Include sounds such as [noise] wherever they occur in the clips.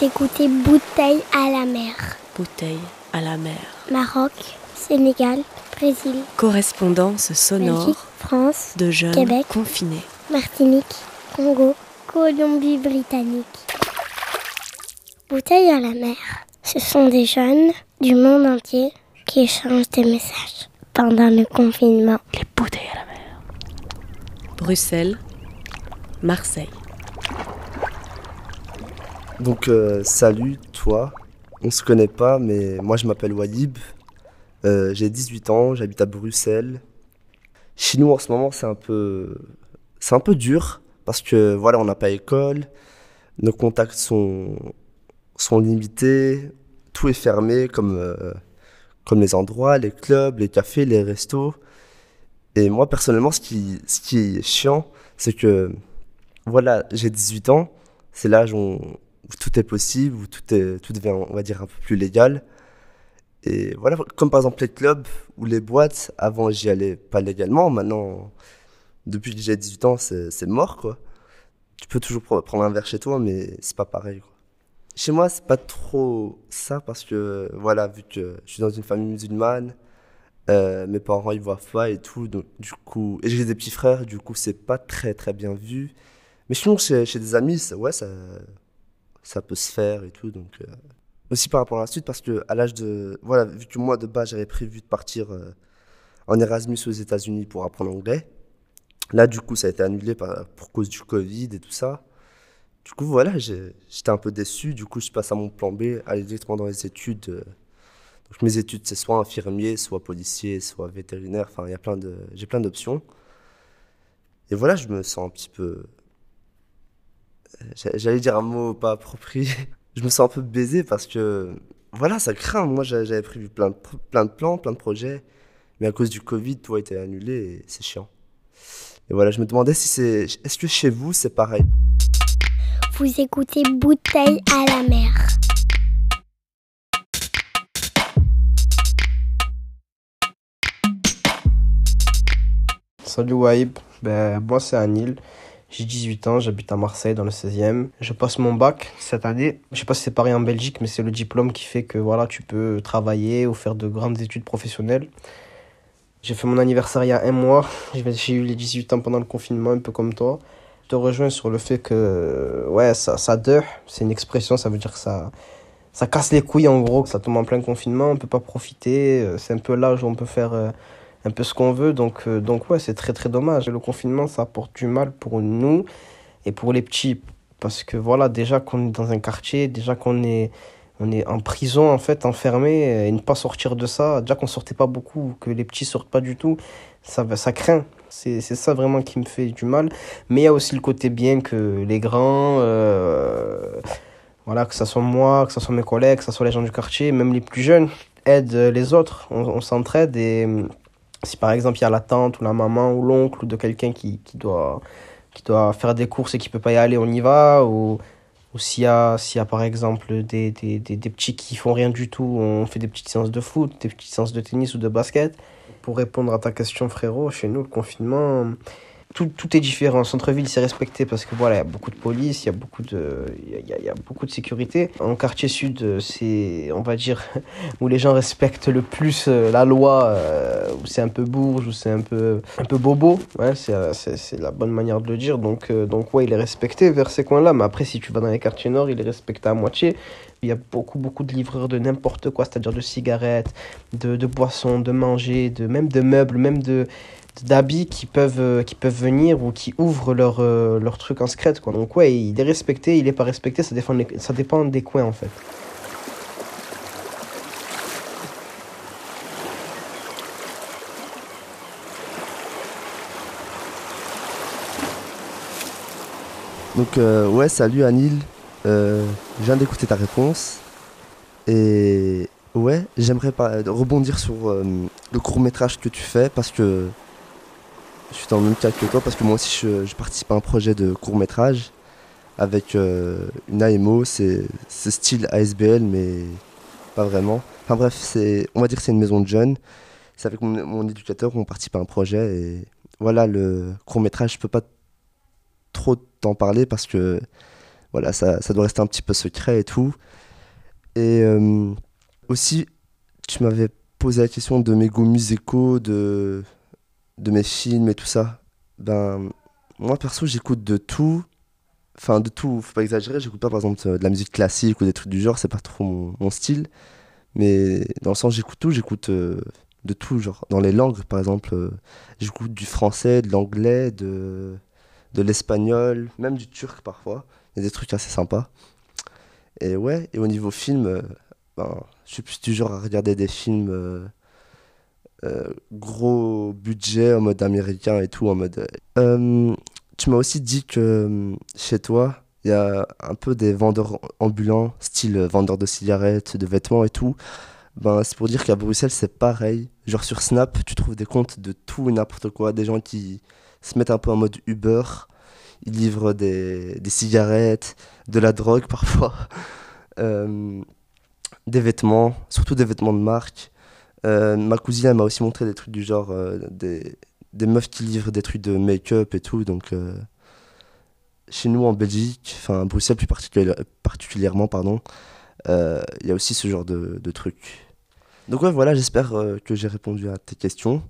Vous écoutez Bouteille à la mer. Bouteille à la mer. Maroc, Sénégal, Brésil, Correspondance sonore Belgique, France, de jeunes Québec. confinés. Martinique, Congo, Colombie-Britannique. Bouteille à la mer. Ce sont des jeunes du monde entier qui échangent des messages pendant le confinement. Les bouteilles à la mer. Bruxelles, Marseille. Donc euh, salut toi, on se connaît pas mais moi je m'appelle Wahib, Euh, j'ai 18 ans, j'habite à Bruxelles. Chez nous en ce moment c'est un peu c'est un peu dur parce que voilà on n'a pas école, nos contacts sont sont limités, tout est fermé comme euh, comme les endroits, les clubs, les cafés, les restos. Et moi personnellement ce qui ce qui est chiant c'est que voilà j'ai 18 ans, c'est l'âge où on- où tout est possible, où tout, est, tout devient, on va dire, un peu plus légal. Et voilà, comme par exemple les clubs ou les boîtes, avant j'y allais pas légalement, maintenant, depuis que j'ai 18 ans, c'est mort, quoi. Tu peux toujours pre- prendre un verre chez toi, mais c'est pas pareil, quoi. Chez moi, c'est pas trop ça, parce que, voilà, vu que je suis dans une famille musulmane, euh, mes parents ils voient pas et tout, donc du coup, et j'ai des petits frères, du coup, c'est pas très très bien vu. Mais sinon, chez, chez des amis, ouais, ça, ça peut se faire et tout. Donc, euh, Aussi par rapport à la suite, parce que à l'âge de. Voilà, vu que moi de base j'avais prévu de partir euh, en Erasmus aux États-Unis pour apprendre l'anglais. Là, du coup, ça a été annulé par, pour cause du Covid et tout ça. Du coup, voilà, j'étais un peu déçu. Du coup, je passe à mon plan B, aller directement dans les études. euh. Donc, mes études, c'est soit infirmier, soit policier, soit vétérinaire. Enfin, il y a plein de, j'ai plein d'options. Et voilà, je me sens un petit peu J'allais dire un mot pas approprié. [laughs] Je me sens un peu baisé parce que, voilà, ça craint. Moi, j'a- j'avais prévu plein de, plein de plans, plein de projets. Mais à cause du Covid, tout a été annulé et c'est chiant. Et voilà, je me demandais si c'est. Est-ce que chez vous, c'est pareil? Vous écoutez Bouteille à la mer. Salut Waïb, ben, moi c'est Anil, j'ai 18 ans, j'habite à Marseille dans le 16e. Je passe mon bac cette année. Je sais pas si c'est pareil en Belgique, mais c'est le diplôme qui fait que voilà, tu peux travailler ou faire de grandes études professionnelles. J'ai fait mon anniversaire il y a un mois, J'ai- eu les 18 ans pendant le confinement, un peu comme toi. Je te rejoins sur le fait que ouais, ça, ça dure, c'est une expression, ça veut dire que ça, ça casse les couilles en gros, que ça tombe en plein confinement, on peut pas profiter, euh, c'est un peu l'âge où on peut faire euh, un peu ce qu'on veut. Donc, euh, donc ouais, c'est très très dommage. Le confinement, ça apporte du mal pour nous et pour les petits. Parce que voilà, déjà qu'on est dans un quartier, déjà qu'on est, on est en prison, en fait, enfermé, et ne pas sortir de ça, déjà qu'on sortait pas beaucoup, que les petits sortent pas du tout, ça, ça craint. C'est c'est ça vraiment qui me fait du mal. Mais il y a aussi le côté bien que les grands, euh, voilà, que ce soit moi, que ce soit mes collègues, que ce soit les gens du quartier, même les plus jeunes, aident les autres. On, on s'entraide et si par exemple il y a la tante ou la maman ou l'oncle ou de quelqu'un qui, qui, doit, qui doit faire des courses et qui peut pas y aller, on y va. Ou, ou s'il y, a, y a par exemple des, des, des, des petits qui font rien du tout, on fait des petites séances de foot, des petites séances de tennis ou de basket. Pour répondre à ta question frérot, chez nous le confinement, tout, tout est différent. En centre-ville, c'est respecté parce que voilà, il y a beaucoup de police, il y a beaucoup de, il y beaucoup de sécurité. En quartier sud, c'est, on va dire, [laughs] où les gens respectent le plus euh, la loi, euh, où c'est un peu bourge, où c'est un peu, un peu bobo. Euh, c'est, la bonne manière de le dire. Donc, donc ouais, il est respecté vers ces coins-là. Mais après, si tu vas dans les quartiers nord, il est respecté à moitié. Il y a beaucoup, beaucoup de livreurs de n'importe quoi, c'est-à-dire de cigarettes, de, de boissons, de manger, de, même de meubles, même de, d'habits qui peuvent, euh, qui peuvent venir ou qui ouvrent leur, euh, leur truc en secret. Quoi. Donc ouais, il est respecté, il est pas respecté, ça dépend, ça dépend des coins en fait. Donc, euh, ouais, salut Anil. Je viens d'écouter ta réponse. Et ouais, j'aimerais rebondir sur le court métrage que tu fais parce que je suis dans le même cas que toi parce que moi aussi je, participe à un projet de court métrage avec euh, une AMO, c'est style ASBL mais pas vraiment. Enfin bref, on va dire que c'est une maison de jeunes. C'est avec mon, éducateur qu'on participe à un projet et voilà le court métrage, je peux pas trop t'en parler parce que voilà, ça, ça doit rester un petit peu secret et tout. Et euh, aussi, tu m'avais posé la question de mes goûts musicaux, de, de mes films et tout ça. Ben, moi, perso, j'écoute de tout. Enfin, de tout, faut pas exagérer. J'écoute pas, par exemple, de la musique classique ou des trucs du genre, c'est pas trop mon, mon style. Mais dans le sens, j'écoute tout, j'écoute euh, de tout, genre. Dans les langues, par exemple, euh, j'écoute du français, de l'anglais, de, de l'espagnol, même du turc parfois. Il y a des trucs assez sympas. Et ouais, et au niveau film, euh, ben, je suis plus du genre à regarder des films euh, euh, gros budget en mode américain et tout, en mode. Euh, tu m'as aussi dit que euh, chez toi, il y a un peu des vendeurs ambulants, style vendeurs de cigarettes, de vêtements et tout. Ben, c'est pour dire qu'à Bruxelles, c'est pareil. Genre sur Snap, tu trouves des comptes de tout et n'importe quoi. Des gens qui se mettent un peu en mode Uber. Ils livrent des, des cigarettes, de la drogue [laughs] parfois, euh, des vêtements, surtout des vêtements de marque. Euh, ma cousine, m'a aussi montré des trucs du genre, euh, des, des meufs qui livrent des trucs de make-up et tout. Donc, euh, chez nous en Belgique, enfin Bruxelles plus particulière- particulièrement, pardon, il y a aussi ce genre de, trucs. Donc ouais, voilà, j'espère que j'ai répondu à tes questions.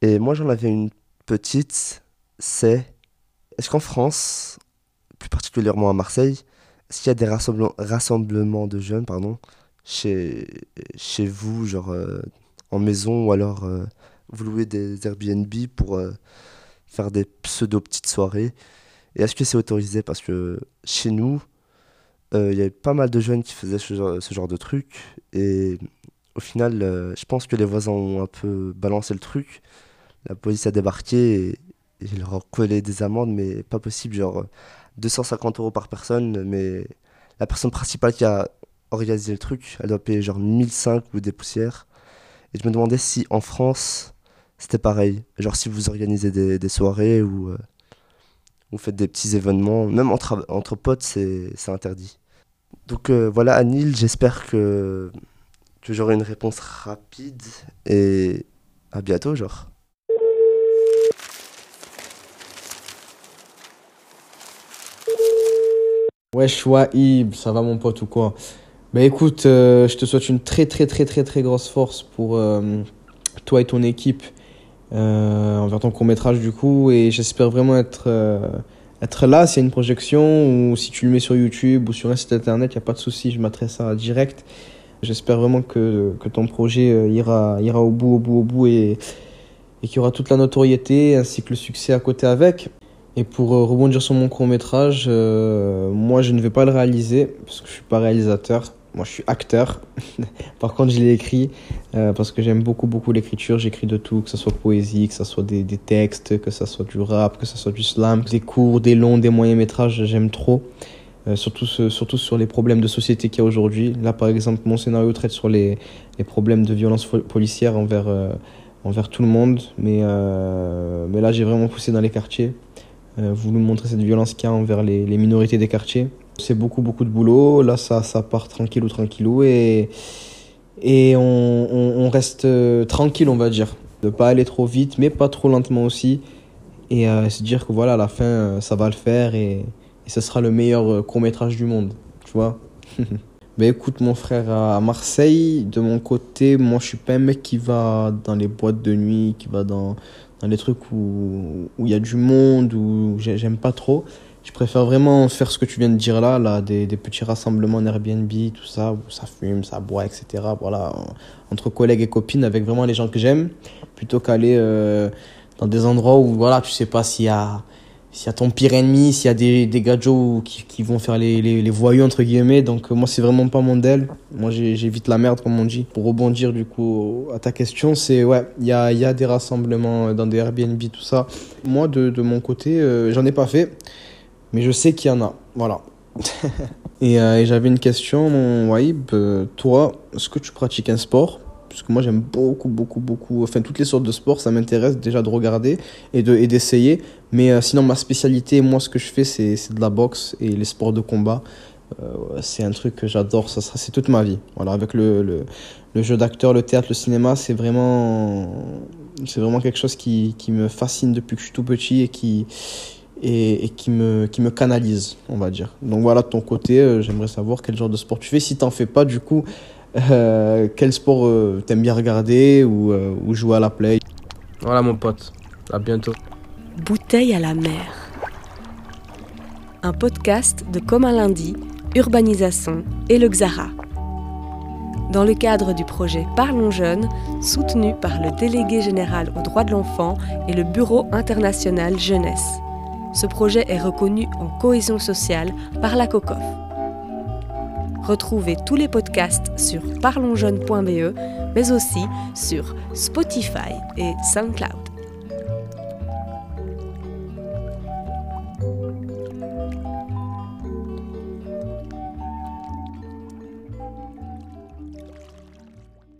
Et moi, j'en avais une petite, c'est est-ce qu'en France, plus particulièrement à Marseille, est-ce qu'il y a des rassemblements de jeunes, pardon, chez, chez vous, genre euh, en maison, ou alors euh, vous louez des Airbnb pour euh, faire des pseudo petites soirées? Et est-ce que c'est autorisé? Parce que chez nous, il y avait pas mal de jeunes qui faisaient ce genre, ce genre de truc. Et au final, je pense que les voisins ont un peu balancé le truc. La police a débarqué et, et il leur a collé des amendes, mais pas possible, genre euh, 250 euros par personne. Mais la personne principale qui a organisé le truc, elle doit payer genre 1005 ou des poussières. Et je me demandais si en France, c'était pareil. Genre si vous organisez des, soirées ou euh, vous faites des petits événements, même entre, entre potes, c'est c'est interdit. Donc euh, voilà, Anil, j'espère que, que j'aurai une réponse rapide et à bientôt, genre. Wesh Wahib, ça va mon pote ou quoi? Bah écoute, euh, je te souhaite une très très très très très grosse force pour euh, toi et ton équipe euh, envers ton court-métrage du coup et j'espère vraiment être, être là s'il y a une projection ou si tu le mets sur YouTube ou sur un site internet, il n'y a pas de souci, je mettrai ça direct. J'espère vraiment que, que ton projet ira, ira au bout, au bout, au bout et, et qu'il y aura toute la notoriété ainsi que le succès à côté avec. Et pour rebondir sur mon court métrage, moi je ne vais pas le réaliser parce que je suis pas réalisateur. Moi je suis acteur. [laughs] Par contre je l'ai écrit euh, parce que j'aime beaucoup beaucoup l'écriture. J'écris de tout, que ce soit poésie, que ce soit des, des textes, que ce soit du rap, que ce soit du slam, des courts, des longs, des moyens métrages. J'aime trop. Euh, surtout, surtout sur les problèmes de société qu'il y a aujourd'hui. Là par exemple mon scénario traite sur les, les problèmes de violence policière envers, euh, envers tout le monde. Mais, mais là j'ai vraiment poussé dans les quartiers voulu montrer cette violence qu'il y a envers les, les minorités des quartiers. C'est beaucoup, beaucoup de boulot. Là, ça, ça part tranquillou, tranquillou. Et, et on, on, reste euh, tranquille, on va dire. De pas aller trop vite, mais pas trop lentement aussi. Et euh, se dire que voilà, à la fin, euh, ça va le faire et, et ce sera le meilleur euh, court-métrage du monde. Tu vois [laughs] Ben écoute, mon frère, à Marseille, de mon côté, moi, je suis pas un mec qui va dans les boîtes de nuit, qui va dans dans les trucs où il y a du monde, où j'ai- j'aime pas trop. Je préfère vraiment faire ce que tu viens de dire là, là des, petits rassemblements en Airbnb, tout ça, où ça fume, ça boit, etc. Voilà, en- entre collègues et copines, avec vraiment les gens que j'aime, plutôt qu'aller euh, dans des endroits où voilà, tu sais pas s'il y a s'il y a ton pire ennemi, s'il y a des, des gadgets qui, qui vont faire les, les, voyous, entre guillemets. Donc, euh, moi, c'est vraiment pas mon del. Moi, j'évite la merde, comme on dit. Pour rebondir, du coup, à ta question, c'est, ouais, il y a, y a des rassemblements dans des Airbnb, tout ça. Moi, de, de mon côté, euh, j'en ai pas fait. Mais je sais qu'il y en a. Voilà. [laughs] et euh, et j'avais une question, mon euh, toi, est-ce que tu pratiques un sport? Parce que moi, j'aime beaucoup, beaucoup, beaucoup. Enfin, toutes les sortes de sports, ça m'intéresse déjà de regarder et de et d'essayer. Mais euh, sinon, ma spécialité, moi, ce que je fais, c'est de la boxe et les sports de combat. C'est un truc que j'adore, ça c'est toute ma vie. Voilà, avec le, le, jeu d'acteur, le théâtre, le cinéma, c'est vraiment, vraiment quelque chose qui, qui me fascine depuis que je suis tout petit et qui, et, et qui, me, qui me canalise, on va dire. Donc voilà, de ton côté, euh, j'aimerais savoir quel genre de sport tu fais. Si t'en fais pas, du coup, euh, quel sport euh, t'aimes bien regarder ou, euh, ou jouer à la play? Voilà mon pote, à bientôt. Bouteille à la mer. Un podcast de Comme un lundi, Urbanisation et le Xara. Dans le cadre du projet Parlons Jeunes, soutenu par le délégué général aux droits de l'enfant et le Bureau international jeunesse. Ce projet est reconnu en cohésion sociale par la COCOF. Retrouvez tous les podcasts sur parlonsjeunes.be, mais aussi sur Spotify et SoundCloud.